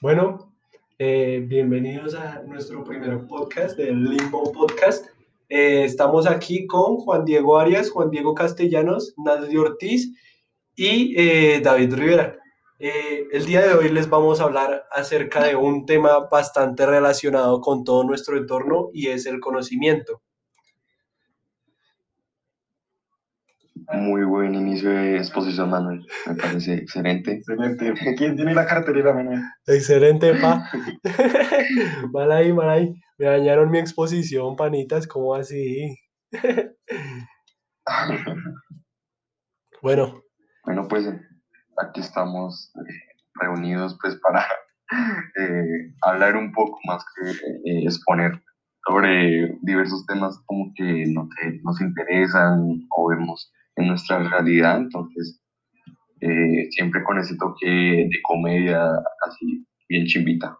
Bueno, eh, bienvenidos a nuestro primer podcast del Limbo Podcast. Eh, estamos aquí con Juan Diego Arias, Juan Diego Castellanos, Nadie Ortiz y eh, David Rivera. El día de hoy les vamos a hablar acerca de un tema bastante relacionado con todo nuestro entorno y es el conocimiento. Muy buen inicio de exposición, Manuel. Me parece excelente. Excelente. ¿Quién tiene la cartelera, Manuel? Excelente, pa. mal ahí, mal ahí. Me dañaron mi exposición, panitas, ¿cómo así? bueno. Bueno, pues aquí estamos eh, reunidos pues para eh, hablar un poco más que eh, exponer sobre diversos temas como que nos, nos interesan o vemos en nuestra realidad, entonces eh, siempre con ese toque de comedia así bien chimbita.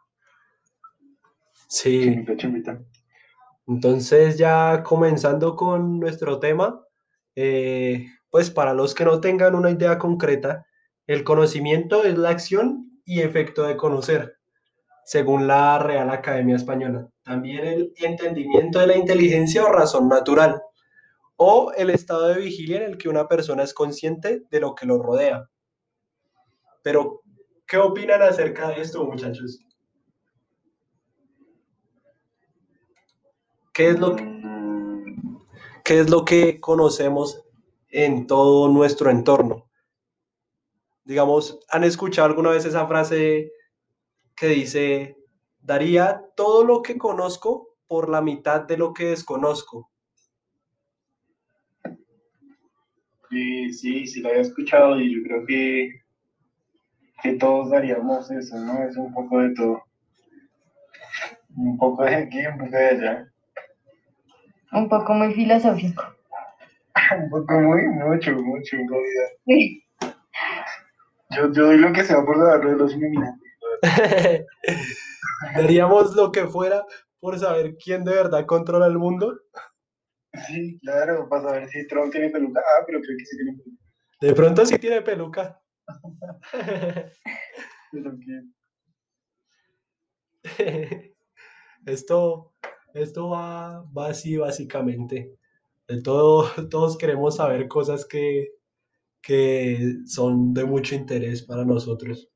Sí. Entonces ya comenzando con nuestro tema, eh, pues para los que no tengan una idea concreta, el conocimiento es la acción y efecto de conocer, según la Real Academia Española. También el entendimiento de la inteligencia o razón natural o el estado de vigilia en el que una persona es consciente de lo que lo rodea. Pero, ¿qué opinan acerca de esto, muchachos? ¿Qué es lo que, qué es lo que conocemos en todo nuestro entorno? Digamos, ¿han escuchado alguna vez esa frase que dice, daría todo lo que conozco por la mitad de lo que desconozco? Sí, sí, sí lo había escuchado y yo creo que, que todos daríamos eso, ¿no? Es un poco de todo. Un poco de aquí, un poco de allá. Un poco muy filosófico. un poco muy, mucho, mucho, en realidad. Sí. Yo, yo doy lo que sea por darlo de los iluminantes. Daríamos lo que fuera por saber quién de verdad controla el mundo. Sí, claro, para saber si Trump tiene peluca. Ah, pero creo que sí tiene peluca. De pronto sí tiene peluca. esto, esto va, va así básicamente. De todo, todos queremos saber cosas que, que son de mucho interés para nosotros.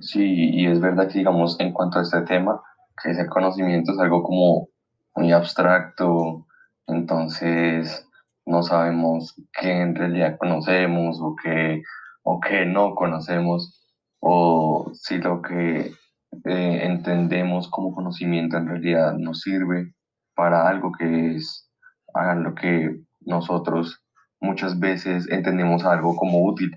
Sí, y es verdad que digamos en cuanto a este tema, que ese conocimiento es algo como muy abstracto, entonces no sabemos qué en realidad conocemos o qué, o qué no conocemos, o si lo que eh, entendemos como conocimiento en realidad nos sirve para algo que es hagan lo que nosotros muchas veces entendemos algo como útil.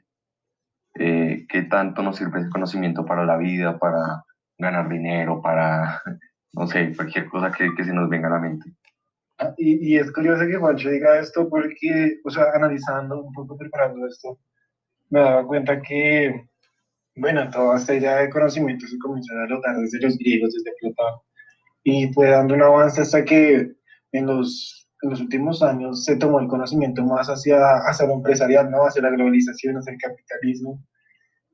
Eh, ¿Qué tanto nos sirve ese conocimiento para la vida, para ganar dinero, para no sé, cualquier cosa que, que se nos venga a la mente. Ah, y, y, es curioso que Juancho diga esto porque, o sea, analizando un poco, preparando esto, me daba cuenta que, bueno, toda esta idea de conocimiento se comenzó a adoptar desde los griegos, desde Platón, y fue dando un avance hasta que en los, en los últimos años se tomó el conocimiento más hacia, hacia lo empresarial, ¿no? Hacia la globalización, hacia el capitalismo,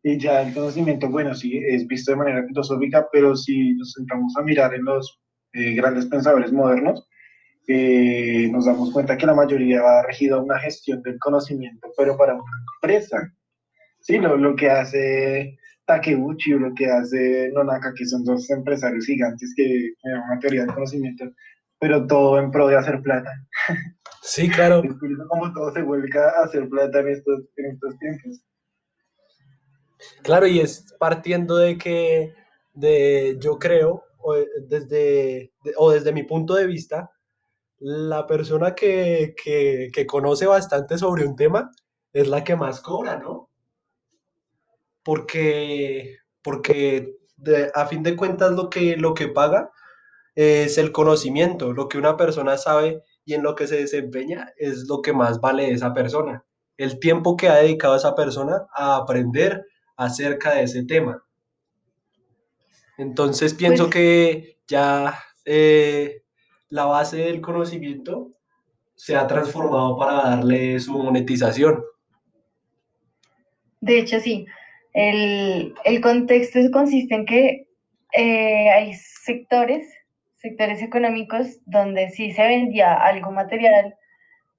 y ya el conocimiento, bueno, sí, es visto de manera filosófica, pero si nos centramos a mirar en los eh, grandes pensadores modernos, eh, nos damos cuenta que la mayoría va regido a una gestión del conocimiento, pero para una empresa. Sí, lo, lo que hace Takeuchi o lo que hace Nonaka, que son dos empresarios gigantes que tienen una teoría del conocimiento, pero todo en pro de hacer plata. Sí, claro. Cómo todo se vuelca a hacer plata en estos, en estos tiempos. Claro, y es partiendo de que, de, yo creo, o desde, o desde mi punto de vista, la persona que, conoce bastante sobre un tema es la que más cobra, ¿no? Porque, porque a fin de cuentas lo que, lo que paga es el conocimiento, lo que una persona sabe y en lo que se desempeña es lo que más vale esa persona. El tiempo que ha dedicado esa persona a aprender, acerca de ese tema. Entonces pienso pues que ya eh, la base del conocimiento se ha transformado para darle su monetización. De hecho, sí. El, contexto consiste en que eh, hay sectores, sectores económicos donde sí se vendía algo material,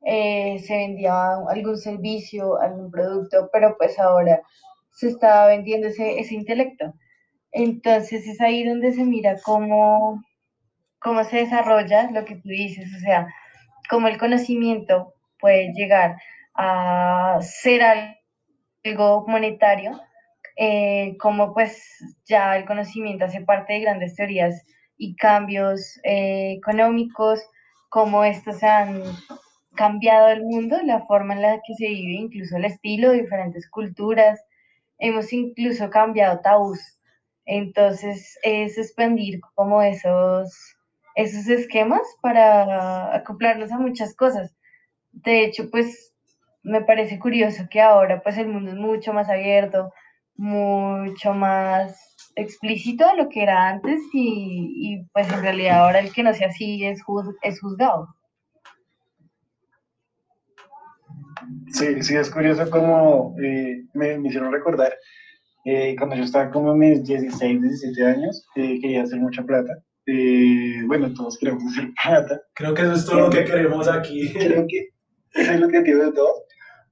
eh, se vendía algún servicio, algún producto, pero pues ahora se está vendiendo ese, ese intelecto. Entonces es ahí donde se mira cómo, cómo se desarrolla lo que tú dices, o sea, cómo el conocimiento puede llegar a ser algo monetario, eh, como pues ya el conocimiento hace parte de grandes teorías y cambios eh, económicos, cómo estos han cambiado el mundo, la forma en la que se vive, incluso el estilo, diferentes culturas. Hemos incluso cambiado tabús. Entonces es expandir como esos, esos esquemas para acoplarlos a muchas cosas. De hecho, pues me parece curioso que ahora pues el mundo es mucho más abierto, mucho más explícito de lo que era antes y, y pues en realidad ahora el que no sea así es, es juzgado. Sí, sí, es curioso como eh, me, me, hicieron recordar eh, cuando yo estaba como en mis 16, 17 años, eh, quería hacer mucha plata. bueno, todos queremos hacer plata. Creo que eso es todo lo que queremos aquí. Creo que eso es lo que entiendo de todo.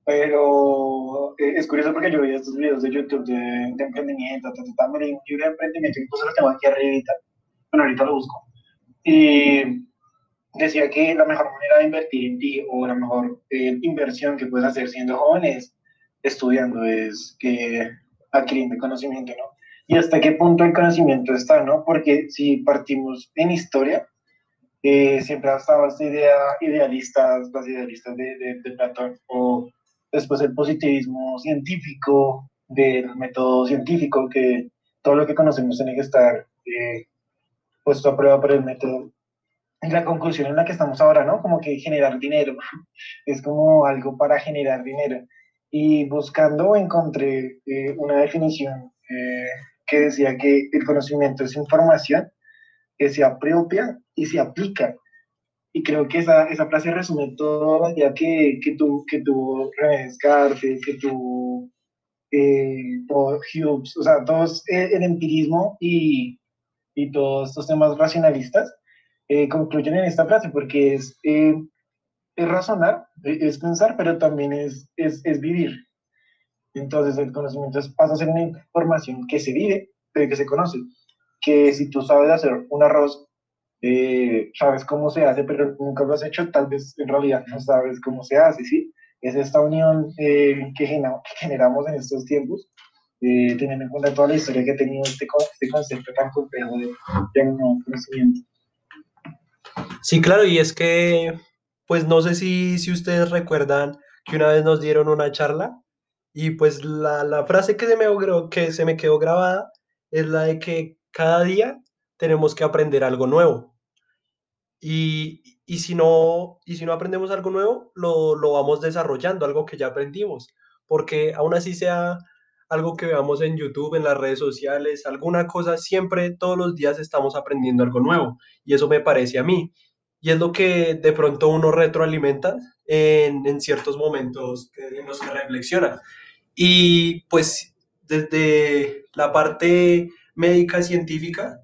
Pero es curioso porque yo veía estos videos de YouTube de, de emprendimiento, me un libro de emprendimiento, incluso lo tengo aquí arriba. Bueno, ahorita lo busco. Y decía que la mejor manera de invertir en ti o la mejor eh, inversión que puedes hacer siendo joven es estudiando, es que adquiriendo conocimiento, ¿no? Y hasta qué punto el conocimiento está, ¿no? Porque si partimos en historia, eh, siempre ha estado esta idea idealista, las idealistas de, de, Platón, o después el positivismo científico, del método científico, que todo lo que conocemos tiene que estar eh, puesto a prueba por el método la conclusión en la que estamos ahora, ¿no? Como que generar dinero, es como algo para generar dinero. Y buscando encontré eh, una definición eh, que decía que el conocimiento es información que se apropia y se aplica. Y creo que esa, esa frase resume todo la idea que, que, tu, que tuvo René que tuvo eh, Hughes, o sea, todos el, empirismo y, y todos estos temas racionalistas eh, concluyen en esta frase, porque es, eh, es razonar, e, es pensar, pero también es, es, es, vivir. Entonces el conocimiento pasa a ser una información que se vive, pero que se conoce. Que si tú sabes hacer un arroz, eh, sabes cómo se hace, pero nunca lo has hecho, tal vez en realidad no sabes cómo se hace, ¿sí? Es esta unión que, generamos en estos tiempos, teniendo en cuenta toda la historia que ha tenido este, este concepto tan complejo de, de conocimiento. Sí, claro, y es que, pues no sé si, si ustedes recuerdan que una vez nos dieron una charla y pues la, la frase que se, me, que se me quedó grabada es la de que cada día tenemos que aprender algo nuevo. Y, y, si, no, y si no aprendemos algo nuevo, lo, lo vamos desarrollando, algo que ya aprendimos, porque aún así sea algo que veamos en YouTube, en las redes sociales, alguna cosa, siempre, todos los días estamos aprendiendo algo nuevo. Y eso me parece a mí. Y es lo que de pronto uno retroalimenta en, en ciertos momentos en los que reflexiona. Y pues desde la parte médica científica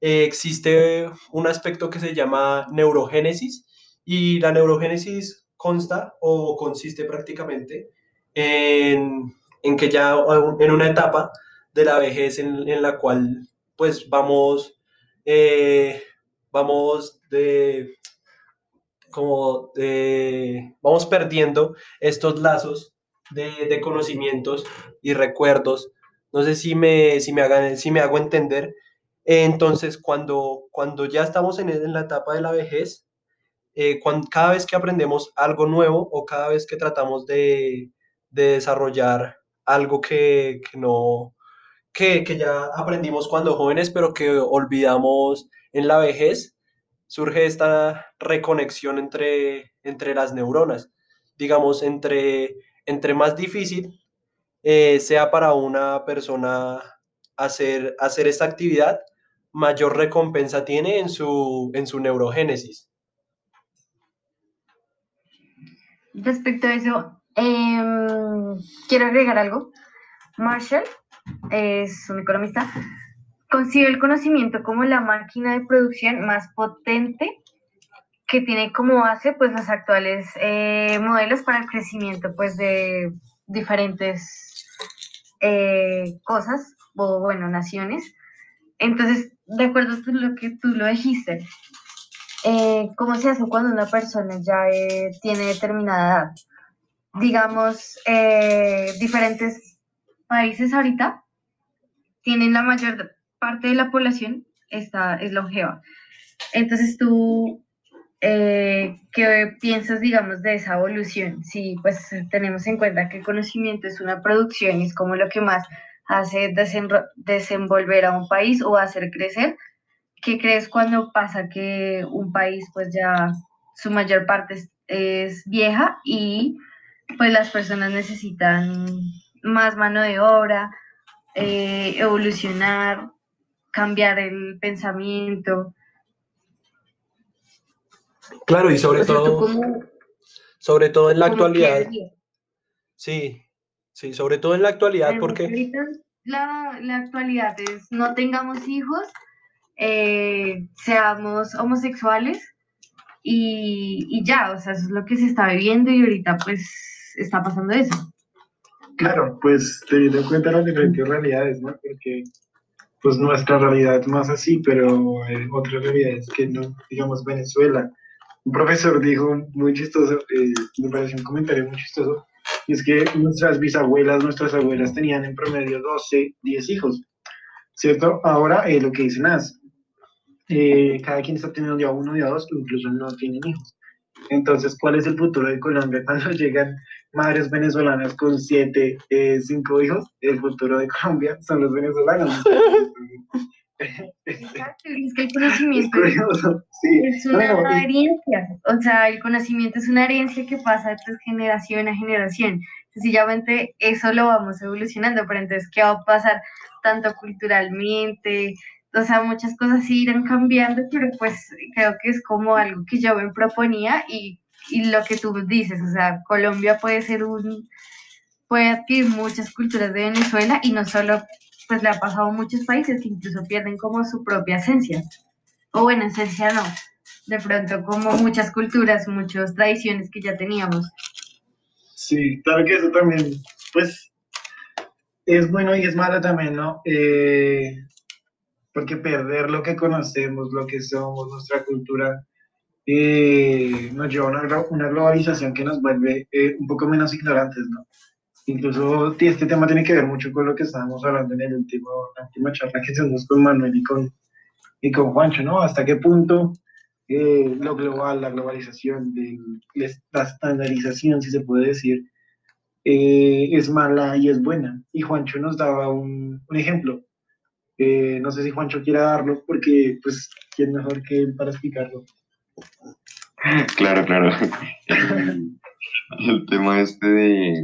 eh, existe un aspecto que se llama neurogénesis y la neurogénesis consta o consiste prácticamente en en que ya en una etapa de la vejez en, la cual pues vamos, eh, vamos de, como de, vamos perdiendo estos lazos de, conocimientos y recuerdos. No sé si me, si me, hagan, si me hago entender. Entonces, cuando, cuando ya estamos en, en la etapa de la vejez, eh, cada vez que aprendemos algo nuevo o cada vez que tratamos de, de desarrollar algo que, no, que, ya aprendimos cuando jóvenes, pero que olvidamos en la vejez, surge esta reconexión entre, entre las neuronas. Digamos, entre, entre más difícil eh, sea para una persona hacer, hacer esta actividad, mayor recompensa tiene en su, en su neurogénesis. Respecto a eso, em, quiero agregar algo. Marshall es un economista. Considera el conocimiento como la máquina de producción más potente que tiene como base pues los actuales eh, modelos para el crecimiento pues de diferentes eh, cosas o bueno naciones entonces de acuerdo a lo que tú lo dijiste eh, cómo se hace cuando una persona ya tiene determinada edad digamos diferentes países ahorita tienen la mayor parte de la población está es longeva entonces tú eh, ¿qué piensas, digamos, de esa evolución? Si pues tenemos en cuenta que el conocimiento es una producción es como lo que más hace desenvolver a un país o hacer crecer, ¿qué crees cuando pasa que un país pues ya su mayor parte es, vieja y pues las personas necesitan más mano de obra, eh, evolucionar, cambiar el pensamiento? Claro, y sobre todo, sobre todo en la actualidad. Sí, sí, sobre todo en la actualidad, porque... La, la, actualidad es no tengamos hijos, eh, seamos homosexuales y, y, ya, o sea, eso es lo que se está viviendo y ahorita pues está pasando eso. Claro, pues teniendo en cuenta las diferentes realidades, ¿no? Porque pues nuestra realidad es más así, pero eh, otras realidades que no, digamos Venezuela, un profesor dijo muy chistoso, eh, me pareció un comentario muy chistoso, y es que nuestras bisabuelas, nuestras abuelas tenían en promedio 12, 10 hijos, ¿cierto? Ahora eh, lo que dicen es, eh, cada quien está teniendo ya uno, ya dos, incluso no tienen hijos. Entonces, ¿cuál es el futuro de Colombia cuando llegan madres venezolanas con siete, cinco hijos? El futuro de Colombia son los venezolanos. Exacto, es que el conocimiento es, una herencia, o sea, el conocimiento es una herencia que pasa de generación a generación. Sencillamente eso lo vamos evolucionando, pero entonces, ¿qué va a pasar tanto culturalmente? O sea, muchas cosas irán cambiando, pero pues creo que es como algo que yo me proponía y, y lo que tú dices, o sea, Colombia puede ser un, puede adquirir muchas culturas de Venezuela y no solo pues le ha pasado a muchos países que incluso pierden como su propia esencia. O bueno, esencia no. De pronto como muchas culturas, muchas tradiciones que ya teníamos. Sí, claro que eso también, pues, es bueno y es malo también, ¿no? Eh, porque perder lo que conocemos, lo que somos, nuestra cultura, eh, nos lleva a una, una, globalización que nos vuelve eh, un poco menos ignorantes, ¿no? Incluso este tema tiene que ver mucho con lo que estábamos hablando en el último, la última charla que hicimos con Manuel y con, y con Juancho, ¿no? Hasta qué punto eh, lo global, la globalización, de, la estandarización, si se puede decir, eh, es mala y es buena. Y Juancho nos daba un, un ejemplo. Eh, no sé si Juancho quiera darlo, porque, pues, ¿quién mejor que él para explicarlo? Claro, claro. el tema este de,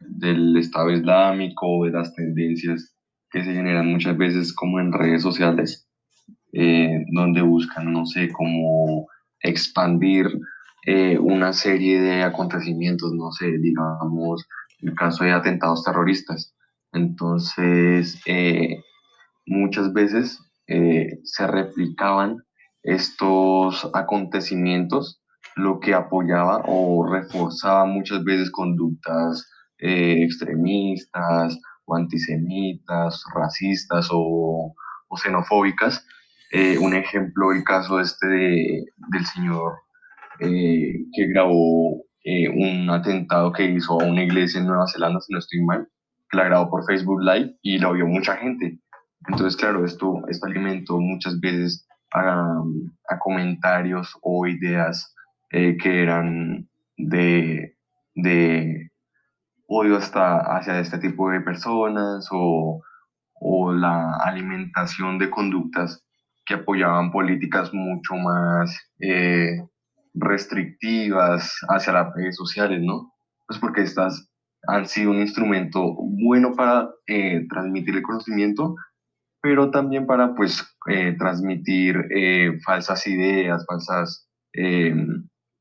del Estado Islámico, de las tendencias que se generan muchas veces como en redes sociales, eh, donde buscan, no sé, como expandir eh, una serie de acontecimientos, no sé, digamos, el caso de atentados terroristas. Entonces, eh, muchas veces se replicaban estos acontecimientos lo que apoyaba o reforzaba muchas veces conductas eh, extremistas o antisemitas, racistas o, xenofóbicas. Eh, un ejemplo, el caso este del señor eh, que grabó un atentado que hizo a una iglesia en Nueva Zelanda, si no estoy mal, que la grabó por Facebook Live y lo vio mucha gente. Entonces, claro, esto, esto alimentó muchas veces a, a comentarios o ideas eh, que eran de, de odio hasta hacia este tipo de personas o, o la alimentación de conductas que apoyaban políticas mucho más eh, restrictivas hacia las redes sociales, ¿no? Pues porque estas han sido un instrumento bueno para eh, transmitir el conocimiento, pero también para, pues, transmitir falsas ideas, falsas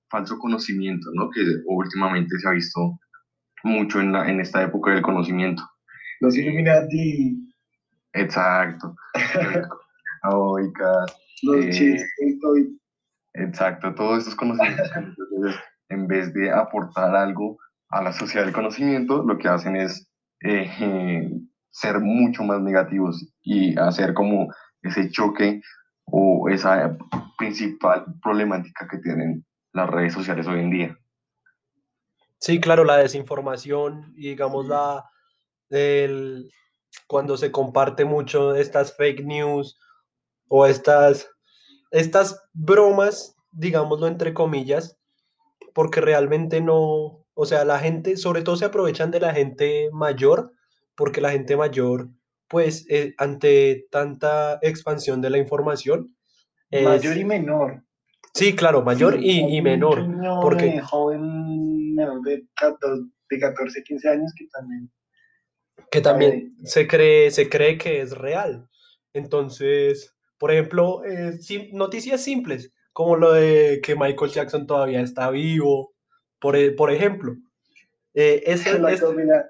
falso conocimiento, ¿no? Que últimamente se ha visto mucho en, la, en esta época del conocimiento. Los Illuminati. Exacto. Oicas. Los eh, chistes, Exacto, todos estos conocimientos. Entonces, en vez de aportar algo a la sociedad del conocimiento, lo que hacen es eh, ser mucho más negativos y hacer como ese choque o esa principal problemática que tienen las redes sociales hoy en día. Sí, claro, la desinformación y digamos la el, cuando se comparte mucho estas fake news o estas, estas bromas, digámoslo entre comillas, porque realmente no, o sea, la gente, sobre todo se aprovechan de la gente mayor, porque la gente mayor, pues, eh, ante tanta expansión de la información, es- Mayor y menor. Sí, claro, mayor Sí, y, y menor, un niño porque de joven menor de 14, de 14, 15 años que también. que también se cree, se cree que es real. Entonces, por ejemplo, eh, sim- noticias simples, como lo de que Michael Jackson todavía está vivo, por, e- por ejemplo. Eh, eso la comida,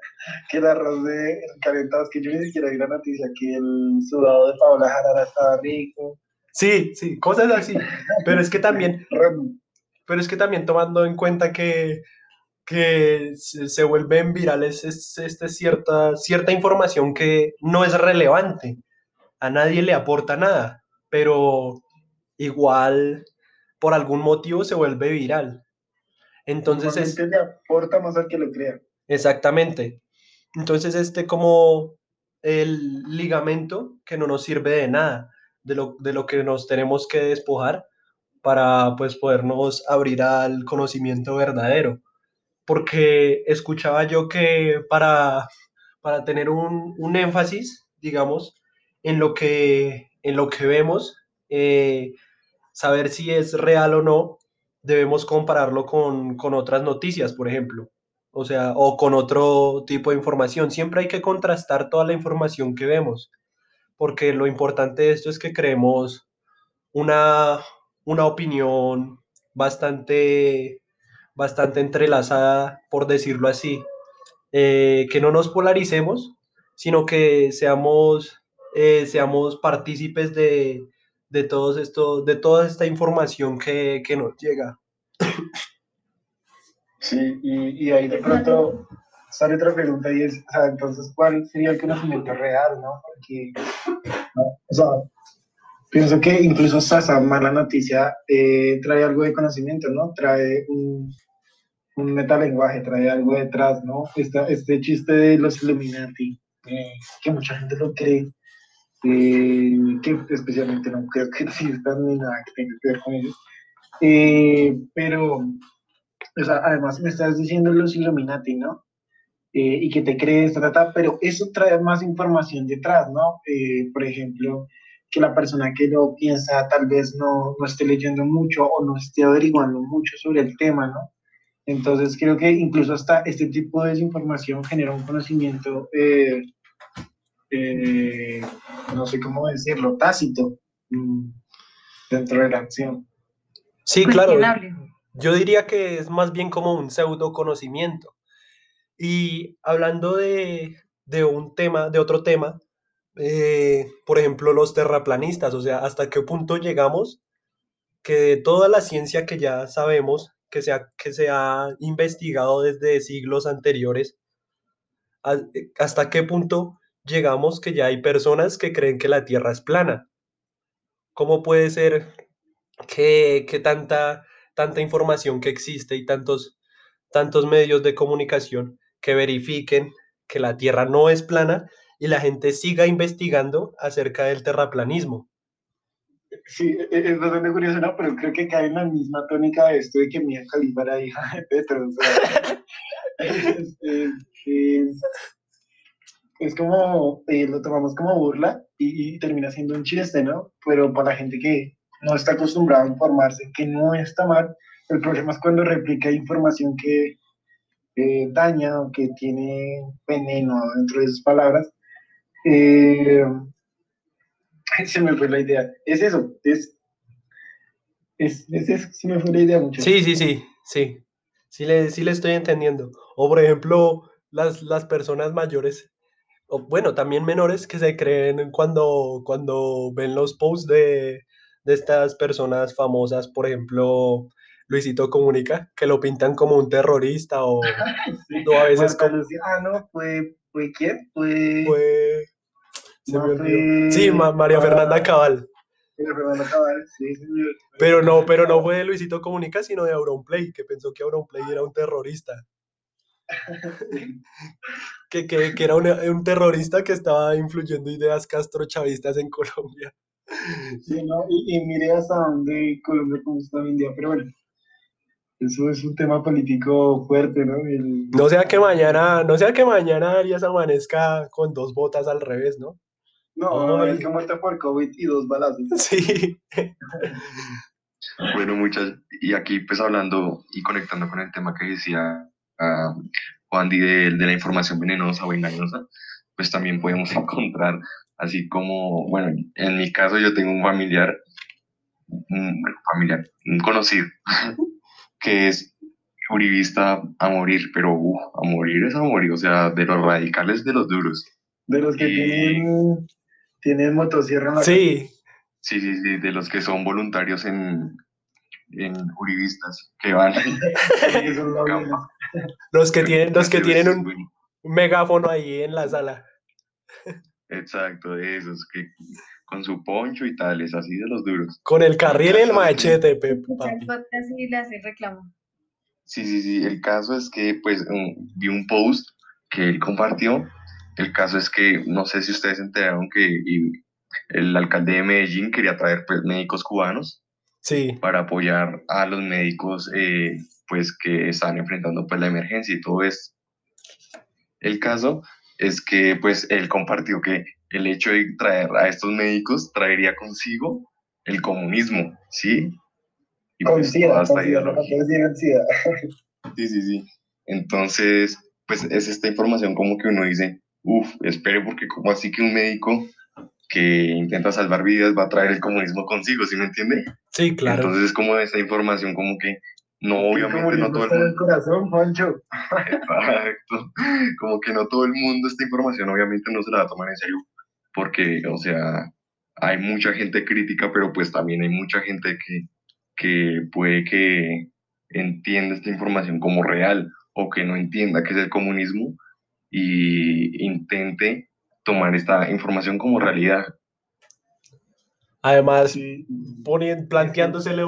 que el arroz de calentados, que yo ni siquiera vi la noticia, que el sudado de Paola Jarara estaba rico. Sí, sí, cosas así. Pero es que también, pero es que también tomando en cuenta que, que se, vuelven virales es, este cierta, cierta información que no es relevante, a nadie le aporta nada, pero igual por algún motivo se vuelve viral. Entonces es le aporta más al que lo crea. exactamente. Entonces este como el ligamento que no nos sirve de nada, de lo, de lo que nos tenemos que despojar para pues podernos abrir al conocimiento verdadero. Porque escuchaba yo que para, para tener un, un énfasis, digamos, en lo que, en lo que vemos, eh, saber si es real o no, debemos compararlo con, con otras noticias, por ejemplo. O sea, o con otro tipo de información. Siempre hay que contrastar toda la información que vemos, porque lo importante de esto es que creemos una, una opinión bastante, bastante entrelazada, por decirlo así. Eh, que no nos polaricemos, sino que seamos, eh, seamos partícipes de, de, todos de toda esta información que, que nos llega. Sí, y, y ahí de pronto sale otra pregunta y es, o sea, entonces, ¿cuál sería el conocimiento real, no? Porque, o sea, pienso que incluso hasta esa mala noticia eh, trae algo de conocimiento, ¿no? Trae un, un metalenguaje, trae algo detrás, ¿no? Este chiste de los Illuminati, eh, que mucha gente lo cree, eh, que especialmente no creo que existan ni nada que tenga que ver con ellos. Eh, pero, o sea, además me estás diciendo los Illuminati, ¿no? Eh, y que te crees, ta, ta, ta, pero eso trae más información detrás, ¿no? Eh, por ejemplo, que la persona que lo piensa tal vez no, no esté leyendo mucho o no esté averiguando mucho sobre el tema, ¿no? Entonces creo que incluso hasta este tipo de desinformación genera un conocimiento, eh, eh, no sé cómo decirlo, tácito mm, dentro de la acción. Sí, claro. Yo diría que es más bien como un pseudo conocimiento. Y hablando de, de un tema, de otro tema, eh, por ejemplo, los terraplanistas, o sea, hasta qué punto llegamos que toda la ciencia que ya sabemos, que se ha, que se ha investigado desde siglos anteriores, eh, hasta qué punto llegamos que ya hay personas que creen que la Tierra es plana. ¿Cómo puede ser que, que tanta, tanta información que existe y tantos, tantos medios de comunicación que verifiquen que la Tierra no es plana y la gente siga investigando acerca del terraplanismo? Sí, e- e- es bastante curioso, ¿no? Pero creo que cae en la misma tónica de esto de que Mia Khalifa era hija de Petro. O sea, es, es- es- es como, eh, lo tomamos como burla y, y termina siendo un chiste, ¿no? Pero para la gente que no está acostumbrada a informarse, que no está mal, el problema es cuando replica información que eh, daña o que tiene veneno dentro de sus palabras. Eh, se me fue la idea. Es eso, es Es, es, me fue la idea mucho. Sí, sí, sí, sí. Sí le, sí le estoy entendiendo. O por ejemplo, las, las personas mayores, o bueno, también menores que se creen cuando, cuando ven los posts de, de estas personas famosas, por ejemplo, Luisito Comunica, que lo pintan como un terrorista o, Sí. o a veces como... Lucía, ah, no, fue, fue quién? Fue, fue- se no, me olvidó. fue- Sí, Ma- María Fernanda Cabal. Fue Fernanda Cabal, sí, señor. Pero no, pero no fue de Luisito Comunica, sino de Auronplay, que pensó que Auronplay era un terrorista. Que, que, que era un, un terrorista que estaba influyendo ideas castrochavistas en Colombia. Sí, ¿no? Y, y mire hasta dónde Colombia como está hoy en día, pero bueno, eso es un tema político fuerte, ¿no? El- No sea que mañana, no sea que mañana Arias amanezca con dos botas al revés, ¿no? no, Ay. es que muerta por COVID y dos balazos. Sí. Bueno, muchas, y aquí pues hablando y conectando con el tema que decía ah, Juan Di de, de la información venenosa o engañosa, pues también podemos encontrar, así como, bueno, en mi caso yo tengo un familiar, un bueno, familiar, un conocido, que es uribista a morir, pero uf, a morir es a morir, o sea, de los radicales de los duros. De los que Y- tienen, tienen motosierra en la Sí, Sí, sí, sí, de los que son voluntarios en, en uribistas, que van... los que tienen, los que tienen un, megáfono ahí en la sala. Exacto, de esos que con su poncho y tales, así de los duros. Con el carril y el machete, Pep, Escucha el papi. podcast y le hace reclamo. Sí, sí, sí, el caso es que pues un- vi un post que él compartió. El caso es que, no sé si ustedes se enteraron que y el alcalde de Medellín quería traer pues, médicos cubanos Sí, para apoyar a los médicos eh, pues que están enfrentando pues la emergencia y todo esto. El caso es que pues él compartió que el hecho de traer a estos médicos traería consigo el comunismo, ¿sí? Y Con pues, SIDA, toda esta con SIDA, no ideología. con SIDA, SIDA. Sí, sí, sí. Entonces, pues es esta información como que uno dice, uff, espere porque como así que un médico que intenta salvar vidas va a traer el comunismo consigo, ¿sí me entiende? sí, claro. Entonces es como esta información como que no, obviamente no todo el en el mundo, corazón, Poncho. exacto, como que no todo el mundo esta información obviamente no se la va a tomar en serio, porque, o sea, hay mucha gente crítica, pero pues también hay mucha gente que, que puede que entienda esta información como real o que no entienda qué es el comunismo y intente tomar esta información como realidad. Además, Sí. ponien- planteándosele,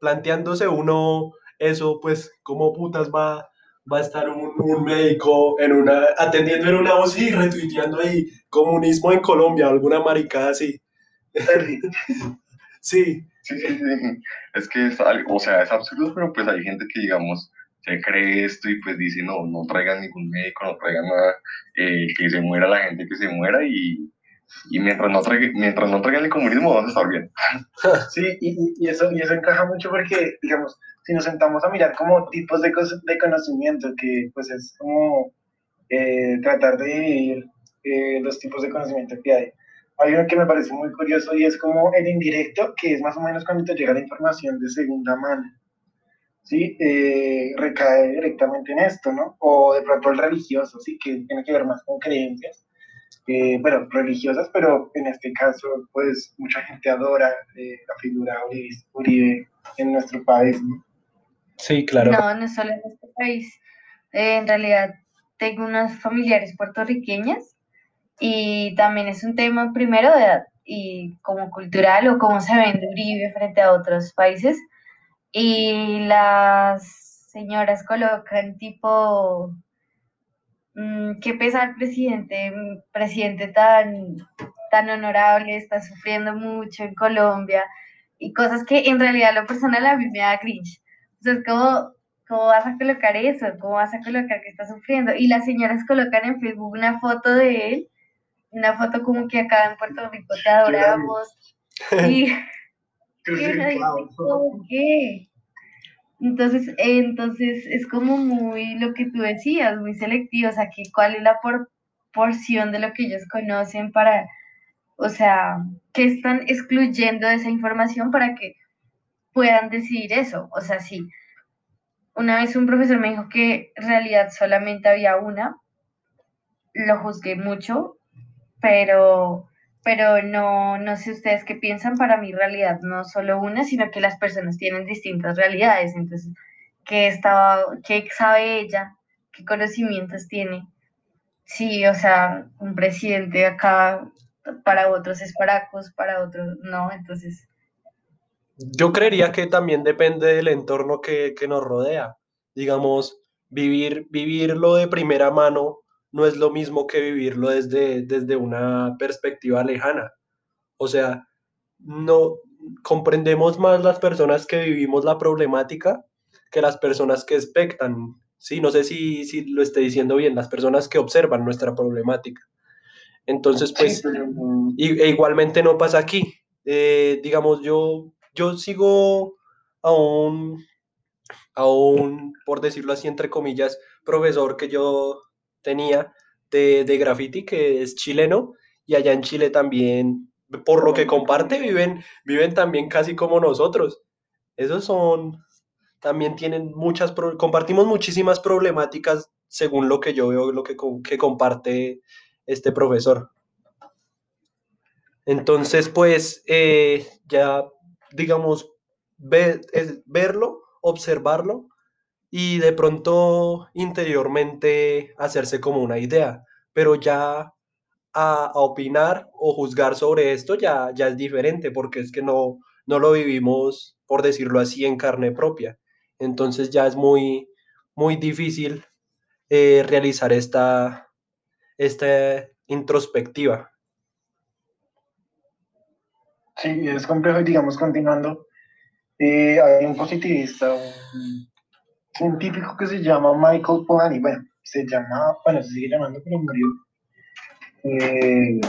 planteándose uno eso, pues, ¿cómo putas va, va a estar un, un médico en una, atendiendo en una voz y retuiteando ahí comunismo en Colombia, alguna maricada así? Sí, Sí, sí, sí. Es que es algo, o sea, es absurdo, pero pues hay gente que, digamos, se cree esto y pues dice, no, no traigan ningún médico, no traigan nada, eh, que se muera la gente que se muera y, y mientras, no traigan, mientras no traigan el comunismo vamos a estar bien. Sí, y- y eso, y eso encaja mucho porque, digamos, si nos sentamos a mirar como tipos de, de conocimiento, que pues es como eh, tratar de dividir eh, los tipos de conocimiento que hay. Hay uno que me parece muy curioso y es como el indirecto, que es más o menos cuando te llega la información de segunda mano. ¿Sí? Eh, recae directamente en esto, ¿no? O de pronto el religioso, ¿sí? Que tiene que ver más con creencias eh, bueno, religiosas, pero en este caso, pues mucha gente adora eh, la figura Uribe, Uribe en nuestro país. ¿no? Sí, claro. No, no solo en este país. Eh, en realidad, tengo unas familiares puertorriqueñas y también es un tema primero de edad y como cultural o cómo se vende Uribe frente a otros países. Y las señoras colocan tipo, mm, qué pesar presidente, presidente tan, tan honorable, está sufriendo mucho en Colombia y cosas que en realidad lo personal a mí me da cringe. O sea, es como, ¿cómo vas a colocar eso? ¿Cómo vas a colocar que está sufriendo? Y las señoras colocan en Facebook una foto de él, una foto como que acá en Puerto Rico te adoramos. Y, y uno dice, ¿cómo qué? Entonces, entonces es como muy lo que tú decías, muy selectivo, o sea, que cuál es la por- porción de lo que ellos conocen para, o sea, que están excluyendo de esa información para que puedan decidir eso. O sea, sí. Una vez un profesor me dijo que en realidad solamente había una, lo juzgué mucho, pero, pero no, no sé ustedes qué piensan, para mí realidad no solo una, sino que las personas tienen distintas realidades. Entonces, ¿qué, estaba, qué sabe ella? ¿Qué conocimientos tiene? Sí, o sea, un presidente acá para otros es paracos, para otros no, entonces... Yo creería que también depende del entorno que, que nos rodea. Digamos, vivir, vivirlo de primera mano no es lo mismo que vivirlo desde, desde una perspectiva lejana. O sea, no comprendemos más las personas que vivimos la problemática que las personas que expectan. Sí, no sé si, si lo estoy diciendo bien, las personas que observan nuestra problemática. Entonces, pues, e igualmente no pasa aquí. Eh, digamos, yo, yo sigo a un, a un, por decirlo así, entre comillas, profesor que yo tenía de, de graffiti, que es chileno, y allá en Chile también, por lo que comparte, viven, viven también casi como nosotros. Esos son, también tienen muchas, compartimos muchísimas problemáticas según lo que yo veo, lo que, que comparte este profesor. Entonces, pues, eh, ya, digamos, verlo, observarlo y de pronto interiormente hacerse como una idea, pero ya a, opinar o juzgar sobre esto ya, ya es diferente porque es que no, no lo vivimos, por decirlo así, en carne propia. Entonces ya es muy, muy difícil eh, realizar esta, esta introspectiva. Sí, es complejo y digamos, continuando, eh, hay un positivista, un científico que se llama Michael Polanyi, bueno, se llama, bueno, se sigue llamando, pero murió. Eh,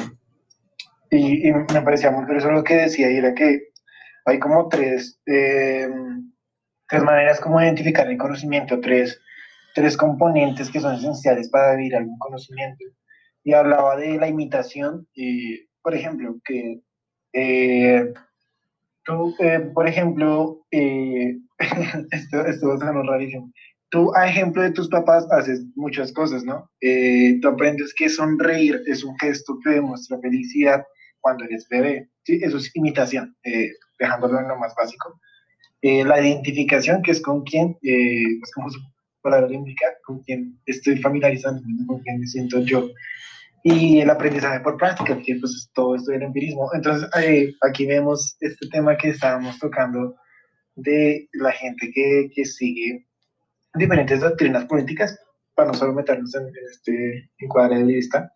y, me parecía muy curioso lo que decía, y era que hay como tres, eh, tres maneras como identificar el conocimiento, tres, tres componentes que son esenciales para vivir algún conocimiento. Y hablaba de la imitación, y, por ejemplo, que eh, tú, por ejemplo, esto, esto va a ser rarísimo. Tú, a ejemplo de tus papás, haces muchas cosas, ¿no? Eh, tú aprendes que sonreír es un gesto que demuestra felicidad cuando eres bebé. ¿sí? Eso es imitación, eh, dejándolo en lo más básico. Eh, la identificación, que es con quién, pues como su palabra indica, con quién estoy familiarizando, con quién me siento yo. Y el aprendizaje por práctica, que pues todo esto del empirismo. Entonces, aquí vemos este tema que estábamos tocando de la gente que, que sigue diferentes doctrinas políticas, para no solo meternos en, este encuadre de vista,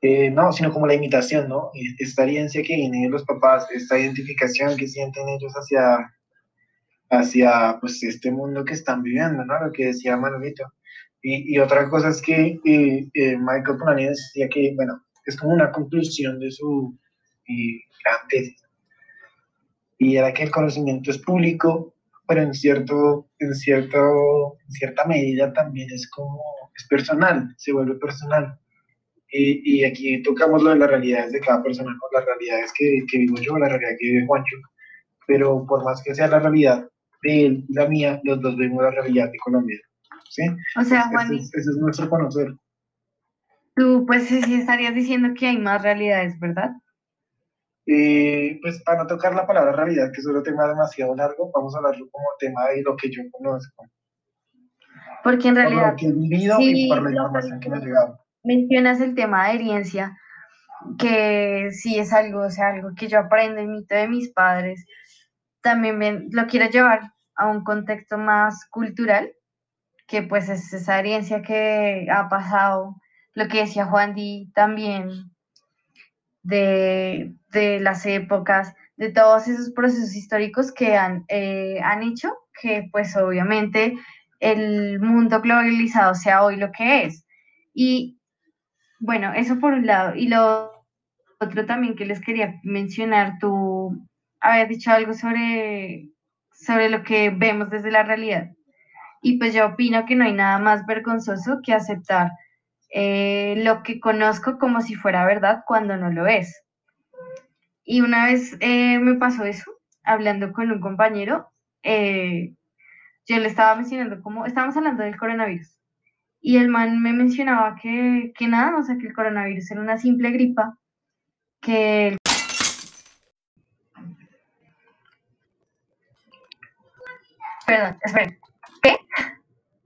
eh, no, sino como la imitación, ¿no? Esta herencia que viene de los papás, esta identificación que sienten ellos hacia, hacia pues, este mundo que están viviendo, ¿no? Lo que decía Manolito. Y, y otra cosa es que eh, eh, Michael Polanyi decía que, bueno, es como una conclusión de su gran tesis, y era que el conocimiento es público, pero en, cierto, en, cierto, en cierta medida también es como, es personal, se vuelve personal. Y, y aquí tocamos lo de las realidades de cada persona, ¿no? las realidades que, que vivo yo, la realidad que vive Juancho, pero por más que sea la realidad de él la mía, los dos vemos la realidad de Colombia. ¿Sí? O sea, Juan, ese, es nuestro conocer. Tú, pues sí estarías diciendo que hay más realidades, ¿verdad? Eh, pues para no tocar la palabra realidad, que es un tema demasiado largo, vamos a hablarlo como tema de lo que yo conozco. Porque en realidad, por lo que he vivido y por la información que me ha llegado. Mencionas el tema de herencia, que sí es algo, o sea, algo que yo aprendo y mito de mis padres. También lo quiero llevar a un contexto más cultural, que pues es esa herencia que ha pasado, lo que decía Juan Di también, de, las épocas, de todos esos procesos históricos que han, eh, han hecho que pues obviamente el mundo globalizado sea hoy lo que es. Y bueno, eso por un lado. Y lo otro también que les quería mencionar, tú habías dicho algo sobre, sobre lo que vemos desde la realidad. Y pues yo opino que no hay nada más vergonzoso que aceptar eh, lo que conozco como si fuera verdad cuando no lo es. Y una vez eh, me pasó eso, hablando con un compañero, eh, yo le estaba mencionando como, estábamos hablando del coronavirus. Y el man me mencionaba que, que nada, o sea, que el coronavirus era una simple gripa, que Perdón, esperen. ¿Qué?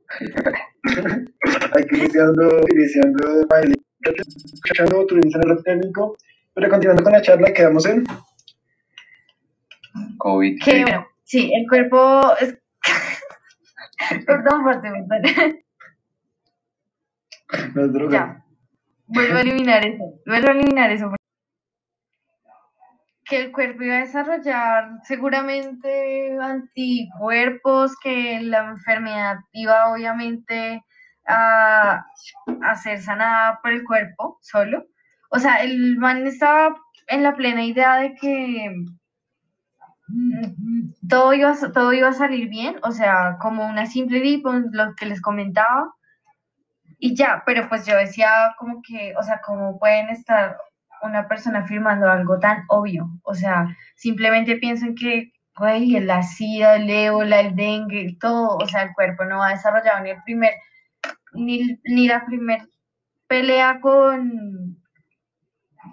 Aquí iniciando, iniciando de baile. Escuchando tu el técnico, pero continuando con la charla, quedamos en. COVID. Que bueno, sí, el cuerpo es. perdón, fuerte, perdón. No es droga. Ya. Vuelvo a eliminar eso. Vuelvo a eliminar eso. Que el cuerpo iba a desarrollar seguramente anticuerpos, que la enfermedad iba obviamente a, a ser sanada por el cuerpo solo. O sea, el man estaba en la plena idea de que mm, todo iba, todo iba a salir bien, o sea, como una simple gripe, lo que les comentaba, y ya, pero pues yo decía como que, o sea, ¿cómo pueden estar una persona afirmando algo tan obvio? O sea, simplemente pienso en que, güey, la sida, el ébola, el dengue, todo, o sea, el cuerpo no ha desarrollado ni el primer, ni, ni la primer pelea con,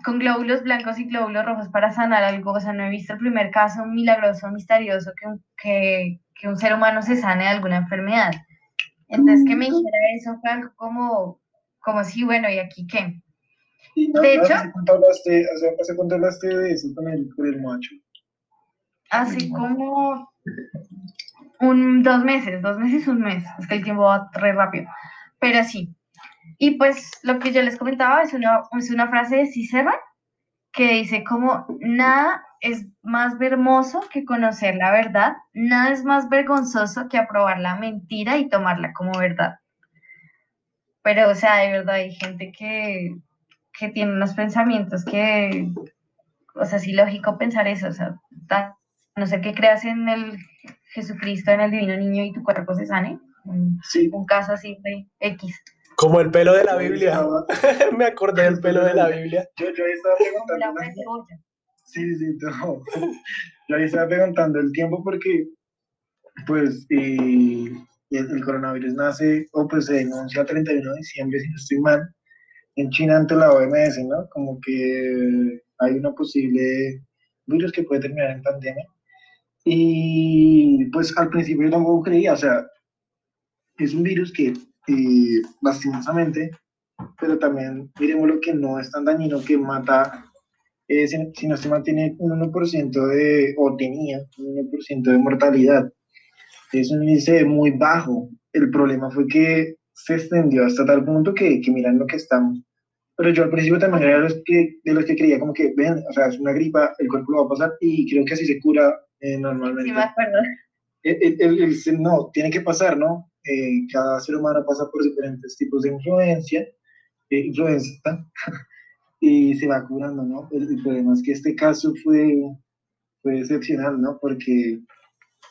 con glóbulos blancos y glóbulos rojos para sanar algo. O sea, no he visto el primer caso milagroso, misterioso, que un, que, que un ser humano se sane de alguna enfermedad. Entonces, que me dijera eso fue algo como, como sí, bueno, ¿y aquí qué? Y no, De hecho- ¿hace cuánto hablaste, o sea, ¿hace cuánto hablaste de eso con el, con el macho? Así como un, dos meses, dos meses, un mes. Es que el tiempo va re rápido. Pero sí. Y pues lo que yo les comentaba es una, es una frase de Cicerón que dice como nada es más hermoso que conocer la verdad, nada es más vergonzoso que aprobar la mentira y tomarla como verdad. Pero, o sea, de verdad hay gente que, que tiene unos pensamientos que, o sea, es ilógico pensar eso, o sea, no sé qué creas en el Jesucristo, en el divino niño y tu cuerpo se sane. Un, Sí. un caso así de X. Como el pelo de la Biblia. Me acordé del pelo de la Biblia. Yo, yo ahí estaba preguntando. Sí, sí, no. Yo ahí estaba preguntando el tiempo porque, pues, eh, el, el coronavirus nace, o pues se denuncia el 31 de diciembre, si no estoy mal, en China ante la OMS, ¿no? Como que hay una posible virus que puede terminar en pandemia. Y pues al principio yo tampoco creía, o sea, es un virus que eh, lastimosamente, pero también miremos lo que no es tan dañino, que mata, eh, si, si no se mantiene un 1% de, o tenía un 1% de mortalidad. Es un índice muy bajo. El problema fue que se extendió hasta tal punto que, que miran lo que estamos. Pero yo al principio también era de los que, de los que creía como que, ven, o sea, es una gripa, el cuerpo lo va a pasar y creo que así se cura eh, normalmente Sí, me acuerdo. el, el- el- no, tiene que pasar, ¿no? Eh, cada ser humano pasa por diferentes tipos de influencia, eh, influenza, y se va curando, ¿no? El, problema es que este caso fue, fue excepcional, ¿no? Porque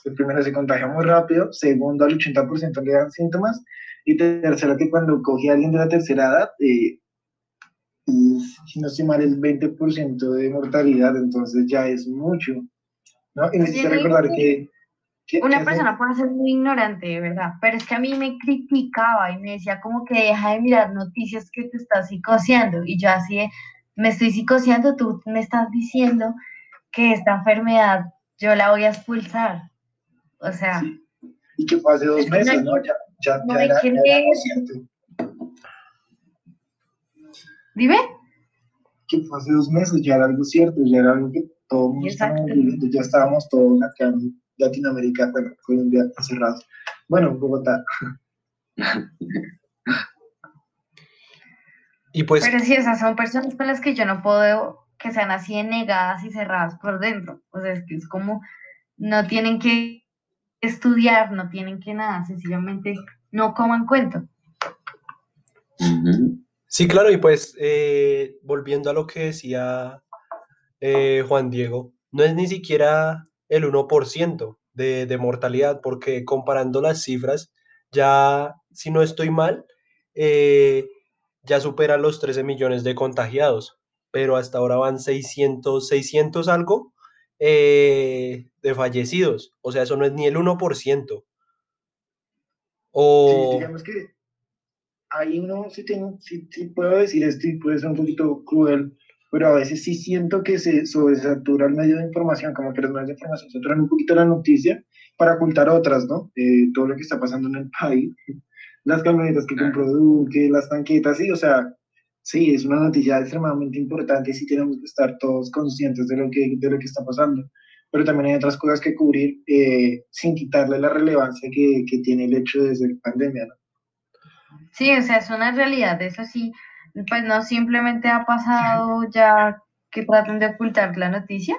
el primero se contagia muy rápido, segundo al 80% le dan síntomas, y tercero que cuando coge a alguien de la tercera edad, eh, si no estoy mal, el 20% de mortalidad, entonces ya es mucho, ¿no? Y necesito Tiene- recordar que... que- Una que- persona puede ser muy ignorante, de verdad, pero es que a mí me criticaba y me decía como que deja de mirar noticias que te estás psicoseando. Y yo así de, me estoy psicoseando, tú me estás diciendo que esta enfermedad yo la voy a expulsar. O sea, Sí. y que fue hace dos meses, ¿no? Ya, ya, no ya era, algo cierto. dime. Que fue hace dos meses, ya era algo cierto, ya era algo que todo el mundo viviendo, ya estábamos todos acá en Latinoamérica, bueno, Colombia encerrados. Bueno, Bogotá. Y pues, Pero sí, esas son personas con las que yo no puedo que sean así de negadas y cerradas por dentro. O sea, es que es como, no tienen que estudiar, no tienen que nada, sencillamente no coman cuento. Sí, claro, y pues eh, volviendo a lo que decía eh, Juan Diego, no es ni siquiera el 1% de, de mortalidad, porque comparando las cifras, ya, si no estoy mal, eh, ya supera los 13 millones de contagiados, pero hasta ahora van 600, 600 algo eh, de fallecidos. O sea, eso no es ni el 1%. O... Sí, digamos que ahí uno sí, tengo, sí, puedo decir esto y puede ser un poquito cruel, pero a veces sí siento que se sobresatura el medio de información, como que los medios de información saturan un poquito la noticia para ocultar otras, ¿no? Eh, todo lo que está pasando en el país, las camionetas que compró Duque, las tanquetas, sí, o sea, sí, es una noticia extremadamente importante y sí tenemos que estar todos conscientes de lo que, de lo que está pasando. Pero también hay otras cosas que cubrir eh, sin quitarle la relevancia que, que tiene el hecho de ser pandemia, ¿no? Sí, o sea, es una realidad, eso sí, pues no simplemente ha pasado ya que tratan de ocultar la noticia,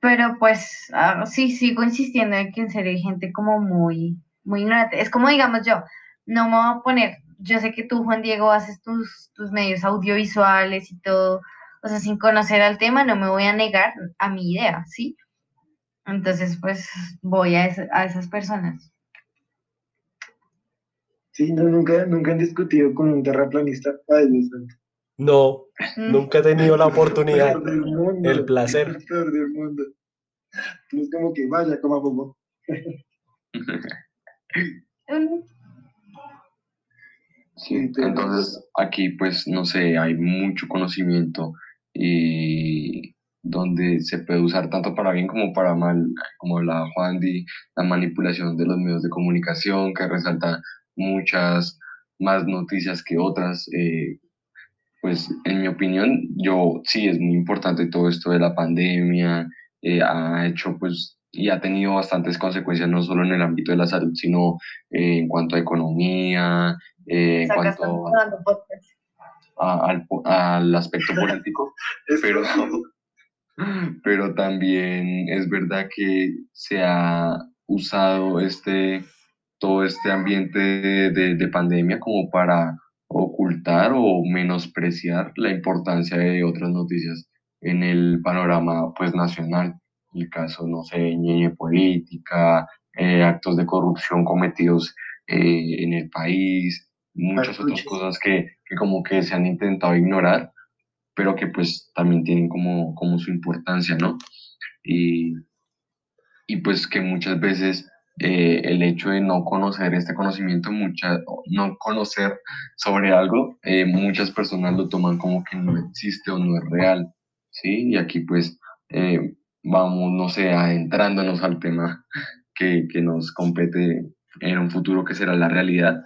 pero pues ah, sí, sigo insistiendo en que en serio hay gente como muy, muy ignorante. Es como digamos yo, no me voy a poner, yo sé que tú, Juan Diego, haces tus, tus medios audiovisuales y todo, o sea, sin conocer al tema, no me voy a negar a mi idea, ¿sí? Entonces, pues voy a, a esas personas. Sí, no, nunca, nunca han discutido con un terraplanista. no, mm. nunca he tenido la oportunidad, el placer. El del mundo. es como que vaya, coma poco. Entonces aquí pues no sé, hay mucho conocimiento y donde se puede usar tanto para bien como para mal, como la Juan Di, la manipulación de los medios de comunicación que resalta muchas más noticias que otras. Eh, pues en mi opinión, yo sí es muy importante todo esto de la pandemia, eh, ha hecho pues y ha tenido bastantes consecuencias no solo en el ámbito de la salud, sino eh, en cuanto a economía, en cuanto al, al, aspecto político, pero, pero también es verdad que se ha usado este todo este ambiente de, de, pandemia como para ocultar o menospreciar la importancia de otras noticias en el panorama pues nacional. El caso, no sé, ñeñe política, eh, actos de corrupción cometidos eh, en el país, muchas otras cosas que, que, como que se han intentado ignorar, pero que pues también tienen como, como su importancia, ¿no? Y, y pues que muchas veces eh, el hecho de no conocer este conocimiento, mucha, no conocer sobre algo, eh, muchas personas lo toman como que no existe o no es real, ¿sí? Y aquí pues eh, vamos, no sé, adentrándonos al tema que, que, nos compete en un futuro que será la realidad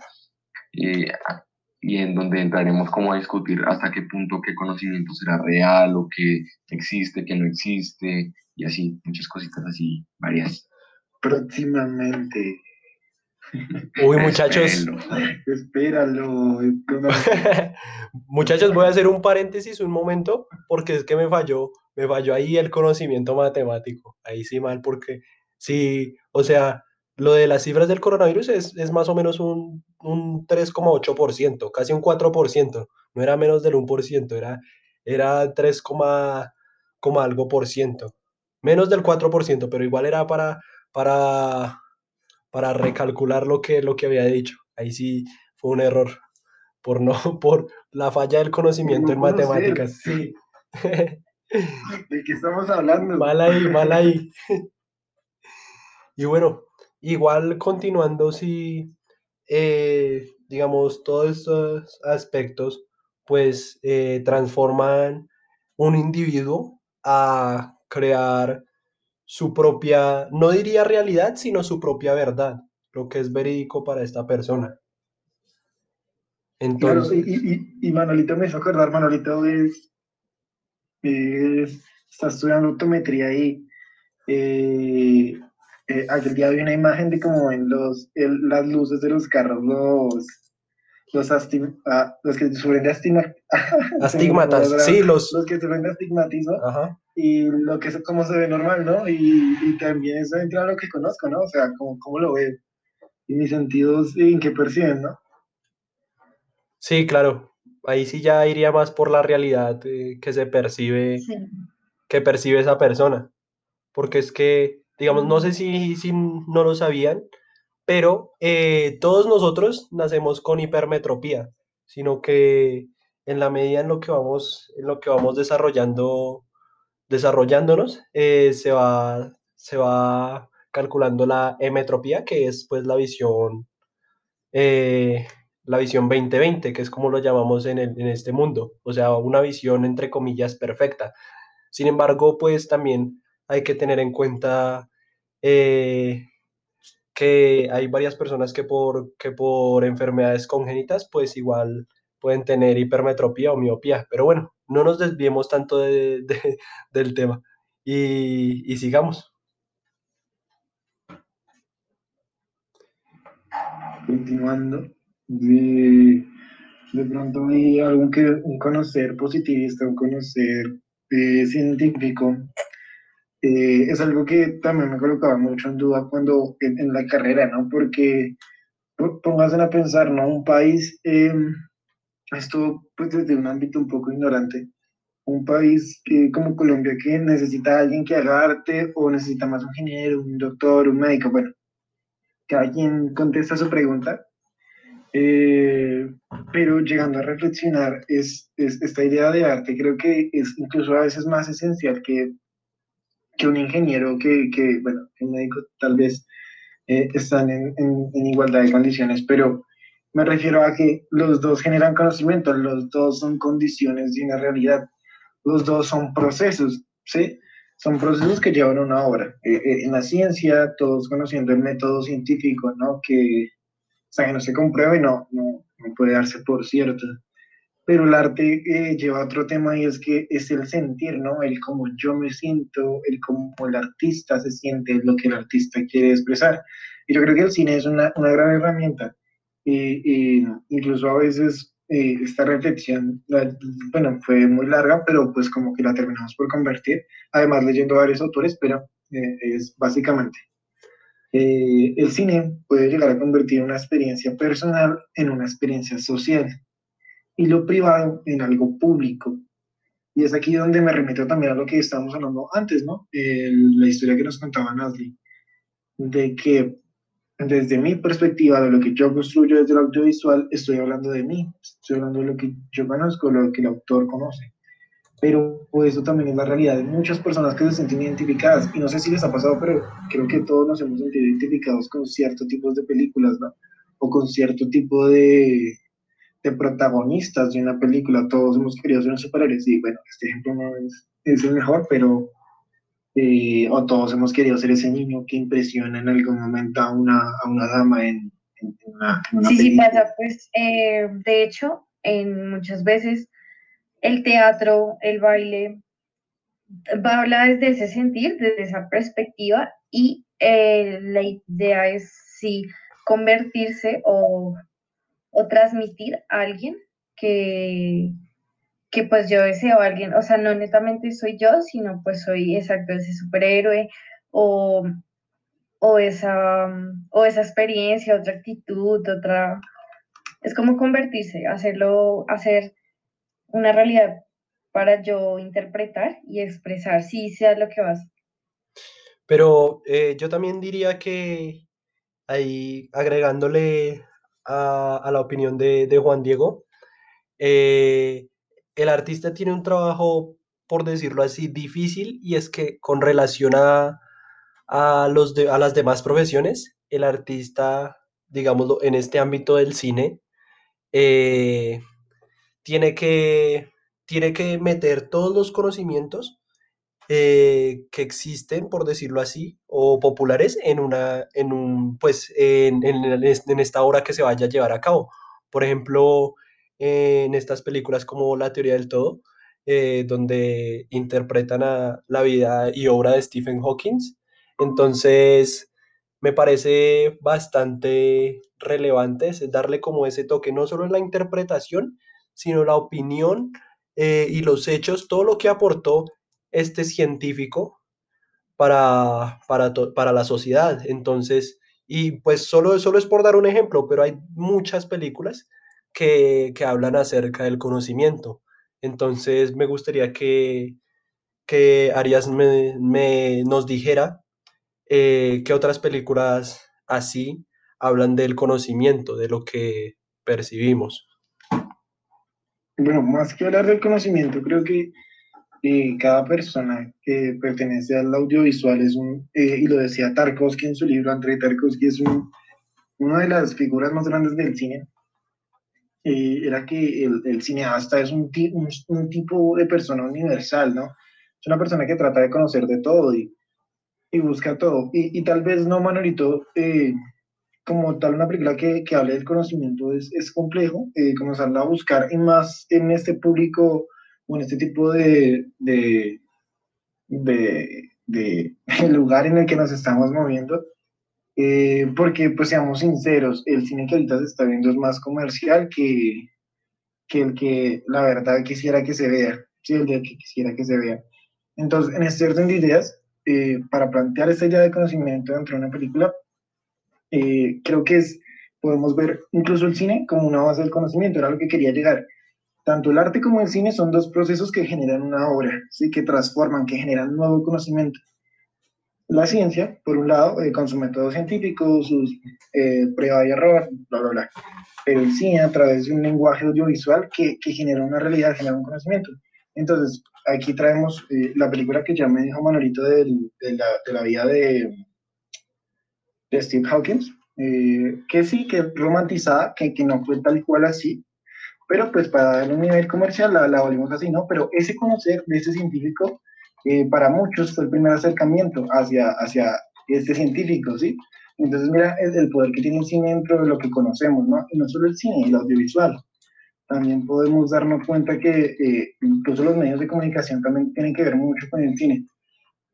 y en donde entraremos como a discutir hasta qué punto qué conocimiento será real o qué existe, qué no existe y así, muchas cositas así, varias próximamente. Uy, muchachos. Espéralo. muchachos, voy a hacer un paréntesis un momento, porque es que me falló, me falló ahí el conocimiento matemático. Ahí sí mal, porque sí, o sea, lo de las cifras del coronavirus es, es más o menos un, un 3,8%, casi un 4%. No era menos del 1%, era, era 3, algo por ciento. Menos del 4%, pero igual era para para, para recalcular lo que, lo que había dicho. Ahí sí fue un error por no por la falla del conocimiento en matemáticas. Sí. ¿De qué estamos hablando? Mal ahí, mal ahí. Y bueno, igual continuando, si eh, digamos, todos estos aspectos, pues eh, transforman un individuo a crear su propia, no diría realidad, sino su propia verdad, lo que es verídico para esta persona. Entonces... y, y, Manolito me hizo acordar, Manolito es, está estudiando optometría y eh, eh, aquel día vi una imagen de como en los, las luces de los carros, los, los, ah, los que sufren de astigmatas, sí, los... Los que sufren de astigmatismo. Ajá y lo que es como se ve normal, ¿no? Y, y también eso entra a lo que conozco, ¿no? O sea, cómo, cómo lo veo y mis sentidos en que perciben, ¿no? Sí, claro. Ahí sí ya iría más por la realidad eh, que se percibe, que percibe esa persona. Porque es que, digamos, no sé si, si no lo sabían, pero eh, todos nosotros nacemos con hipermetropía, sino que en la medida en lo que vamos, en lo que vamos desarrollando desarrollándonos, eh, se, va, se va calculando la emetropía, que es pues la visión, eh, la visión 2020, que es como lo llamamos en, en este mundo, o sea, una visión entre comillas perfecta. Sin embargo, pues también hay que tener en cuenta eh, que hay varias personas que por, que por enfermedades congénitas, pues igual pueden tener hipermetropía o miopía. Pero bueno, no nos desviemos tanto de, de, del tema y, y sigamos. Continuando, de, pronto hay algo que un conocer positivista, un conocer eh, científico, eh, es algo que también me colocaba mucho en duda cuando en, en la carrera, ¿no? Porque pónganse a pensar, ¿no? Un país, eh, esto pues desde un ámbito un poco ignorante, un país que, como Colombia que necesita a alguien que haga arte o necesita más un ingeniero, un doctor, un médico, bueno, cada quien contesta su pregunta, eh, pero llegando a reflexionar, es, es, esta idea de arte creo que es incluso a veces más esencial que, que un ingeniero, que, que, bueno, un médico tal vez eh, están en, igualdad de condiciones, pero me refiero a que los dos generan conocimiento, los dos son condiciones de una realidad, los dos son procesos, ¿sí? Son procesos que llevan una obra. Eh, eh, en la ciencia, todos conociendo el método científico, ¿no? Que, o que no se comprueba y no, no, no puede darse por cierto. Pero el arte eh, lleva otro tema y es que es el sentir, ¿no? El cómo yo me siento, el cómo el artista se siente, lo que el artista quiere expresar. Y yo creo que el cine es una, una gran herramienta. Y, y incluso a veces eh, esta reflexión, la, bueno, fue muy larga, pero pues como que la terminamos por convertir, además leyendo varios autores, pero eh, es básicamente eh, el cine puede llegar a convertir una experiencia personal en una experiencia social y lo privado en algo público. Y es aquí donde me remito también a lo que estábamos hablando antes, ¿no? El, la historia que nos contaba Nasli, de que desde mi perspectiva, de lo que yo construyo desde el audiovisual, estoy hablando de mí, estoy hablando de lo que yo conozco, lo que el autor conoce. Pero eso también es la realidad de muchas personas que se sienten identificadas. Y no sé si les ha pasado, pero creo que todos nos hemos sentido identificados con ciertos tipos de películas, ¿no? O con cierto tipo de, de protagonistas de una película. Todos hemos querido ser superhéroes. Y bueno, este ejemplo no es, es el mejor, pero eh, o todos hemos querido ser ese niño que impresiona en algún momento a una, a una dama en, en, una, en una Sí, sí pasa, pues eh, de hecho, en muchas veces el teatro, el baile, va a hablar desde ese sentir, desde esa perspectiva, y eh, la idea es sí convertirse o, o transmitir a alguien que, que pues yo deseo a alguien, o sea, no netamente soy yo, sino pues soy exacto ese superhéroe o, o, esa, o esa experiencia, otra actitud, otra... Es como convertirse, hacerlo, hacer una realidad para yo interpretar y expresar, si sea lo que vas. Pero eh, yo también diría que ahí agregándole a, la opinión de, de Juan Diego, eh, el artista tiene un trabajo, por decirlo así, difícil y es que con relación a, a, los de, a las demás profesiones, el artista, digámoslo, en este ámbito del cine, eh, tiene, que, tiene que meter todos los conocimientos eh, que existen, por decirlo así, o populares en una, en un, pues, en, en, esta obra que se vaya a llevar a cabo. Por ejemplo, en estas películas como La teoría del todo, eh, donde interpretan a la vida y obra de Stephen Hawking. Entonces, me parece bastante relevante darle como ese toque, no solo en la interpretación, sino la opinión eh, y los hechos, todo lo que aportó este científico para, para, para la sociedad. Entonces, y pues solo, solo es por dar un ejemplo, pero hay muchas películas que, que hablan acerca del conocimiento. Entonces, me gustaría que, que Arias me, nos dijera eh, qué otras películas así hablan del conocimiento, de lo que percibimos. Bueno, más que hablar del conocimiento, creo que eh, cada persona que pertenece al audiovisual es un, eh, y lo decía Tarkovsky en su libro, Andrei Tarkovsky es un, una de las figuras más grandes del cine, eh, era que el, el, cineasta es un, un, un, tipo de persona universal, ¿no? Es una persona que trata de conocer de todo y, y busca todo. Y, y, tal vez no, Manolito, eh, como tal una película que, que hable del conocimiento es, es complejo, eh, comenzarla a buscar y más en este público o en este tipo de, de, de, de, lugar en el que nos estamos moviendo. Eh, porque, pues seamos sinceros, el cine que ahorita se está viendo es más comercial que, que el que la verdad quisiera que se vea, sí, el que quisiera que se vea. Entonces, en este orden de ideas, eh, para plantear esta idea de conocimiento dentro de una película, eh, creo que es, podemos ver incluso el cine como una base del conocimiento, era lo que quería llegar. Tanto el arte como el cine son dos procesos que generan una obra, ¿sí? que transforman, que generan nuevo conocimiento. La ciencia, por un lado, eh, con su método científico, sus eh, prueba y error, bla, bla, bla. Pero el cine a través de un lenguaje audiovisual que, que genera una realidad, genera un conocimiento. Entonces, aquí traemos eh, la película que ya me dijo Manolito de, la, de la vida de, de Steve Hawkins, eh, que sí, que romantizada, que, que no fue tal cual así, pero pues para darle un nivel comercial la, la volvimos así, ¿no? Pero ese conocer de ese científico eh, para muchos fue el primer acercamiento hacia, hacia este científico, ¿sí? Entonces mira el, el, poder que tiene el cine dentro de lo que conocemos, ¿no? Y no solo el cine, el audiovisual. También podemos darnos cuenta que eh, incluso los medios de comunicación también tienen que ver mucho con el cine.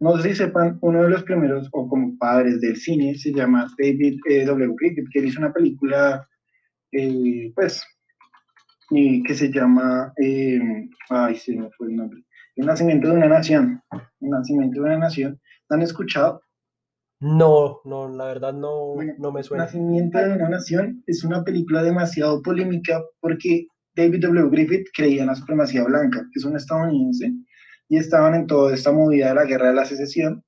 No sé si sepan, uno de los primeros, o como padres del cine, se llama David eh, W. Griffith, que hizo una película, eh, que se llama, ay, se me fue el nombre, El nacimiento de una nación. El nacimiento de una nación. ¿La han escuchado? No, no, la verdad no, bueno, no me suena. Nacimiento de una nación es una película demasiado polémica porque David W. Griffith creía en la supremacía blanca, es un estadounidense, y estaban en toda esta movida de la guerra de la secesión,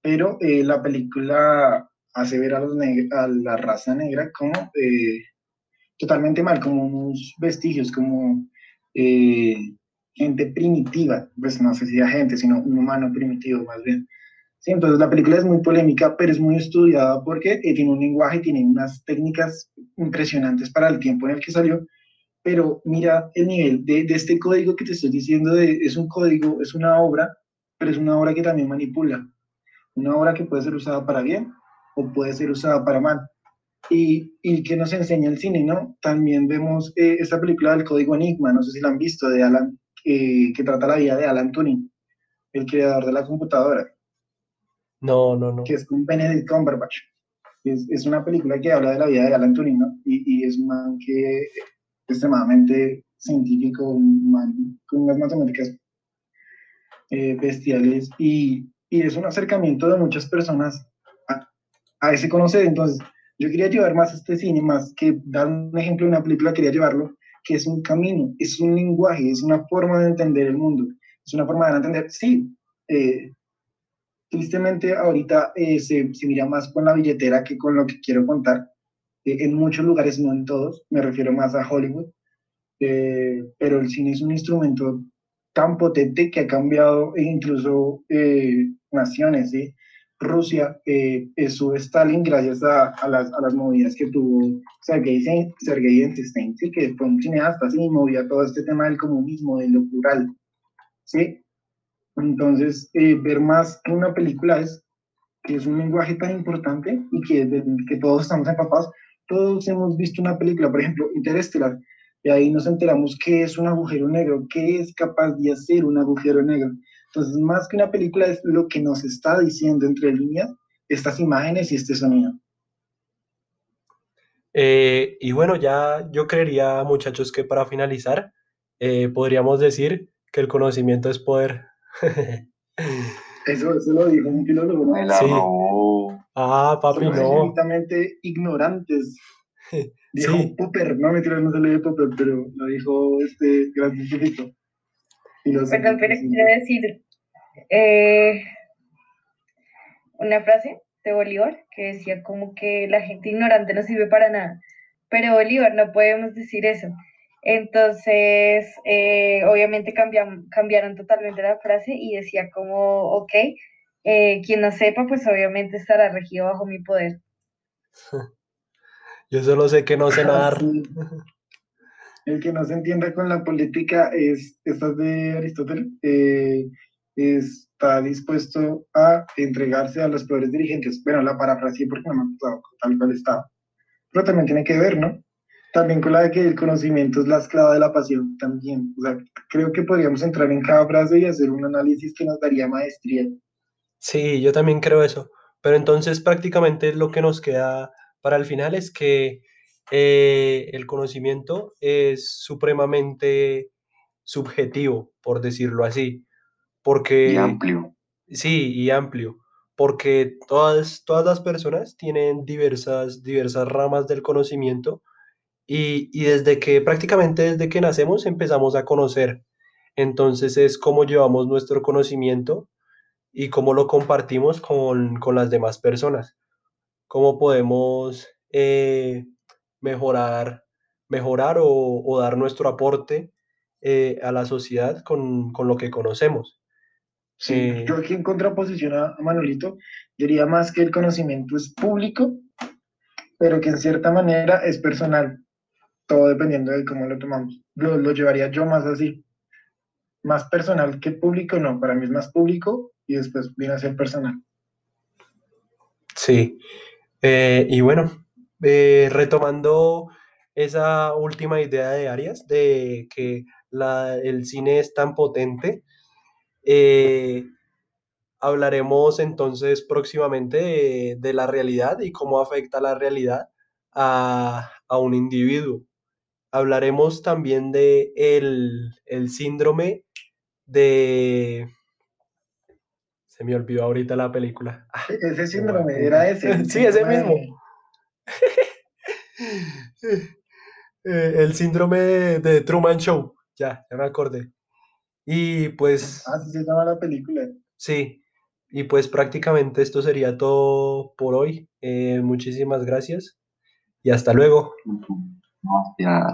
pero eh, la película hace ver a, los a la raza negra como eh, totalmente mal, como unos vestigios, como eh, gente primitiva, pues no sé si gente, sino un humano primitivo más bien. Sí, entonces la película es muy polémica, pero es muy estudiada porque tiene un lenguaje, tiene unas técnicas impresionantes para el tiempo en el que salió, pero mira el nivel de, de, este código que te estoy diciendo, de, es un código, es una obra, pero es una obra que también manipula, una obra que puede ser usada para bien o puede ser usada para mal. Y, y que nos enseña el cine, ¿no? También vemos eh, esta película del Código Enigma, no sé si la han visto, de Alan, eh, que trata la vida de Alan Turing, el creador de la computadora. No, no, no. Que es con Benedict Cumberbatch. Es, es, una película que habla de la vida de Alan Turing, ¿no? Y, y es un man que extremadamente científico, un man con unas matemáticas eh, bestiales y, y, es un acercamiento de muchas personas a, a, ese conocer. Entonces, yo quería llevar más este cine, más que dar un ejemplo de una película, quería llevarlo, que es un camino, es un lenguaje, es una forma de entender el mundo, es una forma de entender, sí, eh, tristemente ahorita eh, se, se, mira más con la billetera que con lo que quiero contar. Eh, en muchos lugares, no en todos, me refiero más a Hollywood, eh, pero el cine es un instrumento tan potente que ha cambiado incluso eh, naciones. ¿sí? Rusia es su Stalin gracias a, a, las, a, las, movidas que tuvo Sergei, Sergei Eisenstein, ¿sí? que fue un cineasta, ¿sí? movía todo este tema del comunismo, de lo plural. ¿sí? Entonces, ver más que una película es que es un lenguaje tan importante y que, de, que todos estamos empapados. Todos hemos visto una película, por ejemplo, Interestelar, y ahí nos enteramos qué es un agujero negro, qué es capaz de hacer un agujero negro. Entonces, más que una película es lo que nos está diciendo entre líneas estas imágenes y este sonido. Eh, y bueno, ya yo creería, muchachos, que para finalizar, eh, podríamos decir que el conocimiento es poder. Eso, eso lo dijo un filólogo, ¿no? Sí. Ah, papi, Somos no. absolutamente ignorantes. Dijo Sí. Popper, no me no se lee Popper, pero lo dijo este gran científico. Perdón, pero quiero decir eh, una frase de Bolívar que decía como que la gente ignorante no sirve para nada. Pero Bolívar, no podemos decir eso. Entonces, eh, obviamente cambiaron, cambiaron totalmente la frase y decía como, ok, eh, quien no sepa, pues obviamente estará regido bajo mi poder. Yo solo sé que no sé nadar. El que no se entienda con la política es, esta de Aristóteles, eh, está dispuesto a entregarse a los peores dirigentes. Bueno, la parafraseé porque no me ha tal cual estaba. Pero también tiene que ver, ¿no? También con la de que el conocimiento es la esclava de la pasión, también. O sea, creo que podríamos entrar en cada frase y hacer un análisis que nos daría maestría. Sí, yo también creo eso. Pero entonces prácticamente lo que nos queda para el final es que eh, el conocimiento es supremamente subjetivo, por decirlo así, porque... Y amplio. Sí, y amplio, porque todas, todas las personas tienen diversas, diversas ramas del conocimiento y, y desde que prácticamente desde que nacemos empezamos a conocer. Entonces es cómo llevamos nuestro conocimiento y cómo lo compartimos con, con las demás personas. Cómo podemos eh, mejorar, mejorar o, dar nuestro aporte eh, a la sociedad con, lo que conocemos. Sí, eh, yo aquí en contraposición a, Manolito, diría más que el conocimiento es público, pero que en cierta manera es personal, todo dependiendo de cómo lo tomamos. Lo, lo llevaría yo más así, más personal que público, no, para mí es más público y después viene a ser personal. Sí, y bueno, eh, retomando esa última idea de Arias, de que el cine es tan potente, eh, hablaremos entonces próximamente de, la realidad y cómo afecta la realidad a, un individuo. Hablaremos también de el, síndrome de... Se me olvidó ahorita la película. Ah, ese síndrome era ese. sí, ese mismo. Eh, el síndrome de, Truman Show, ya, ya me acordé. Y pues... Así se llama la película. Sí, y pues prácticamente esto sería todo por hoy. Eh, muchísimas gracias y hasta luego. Ya.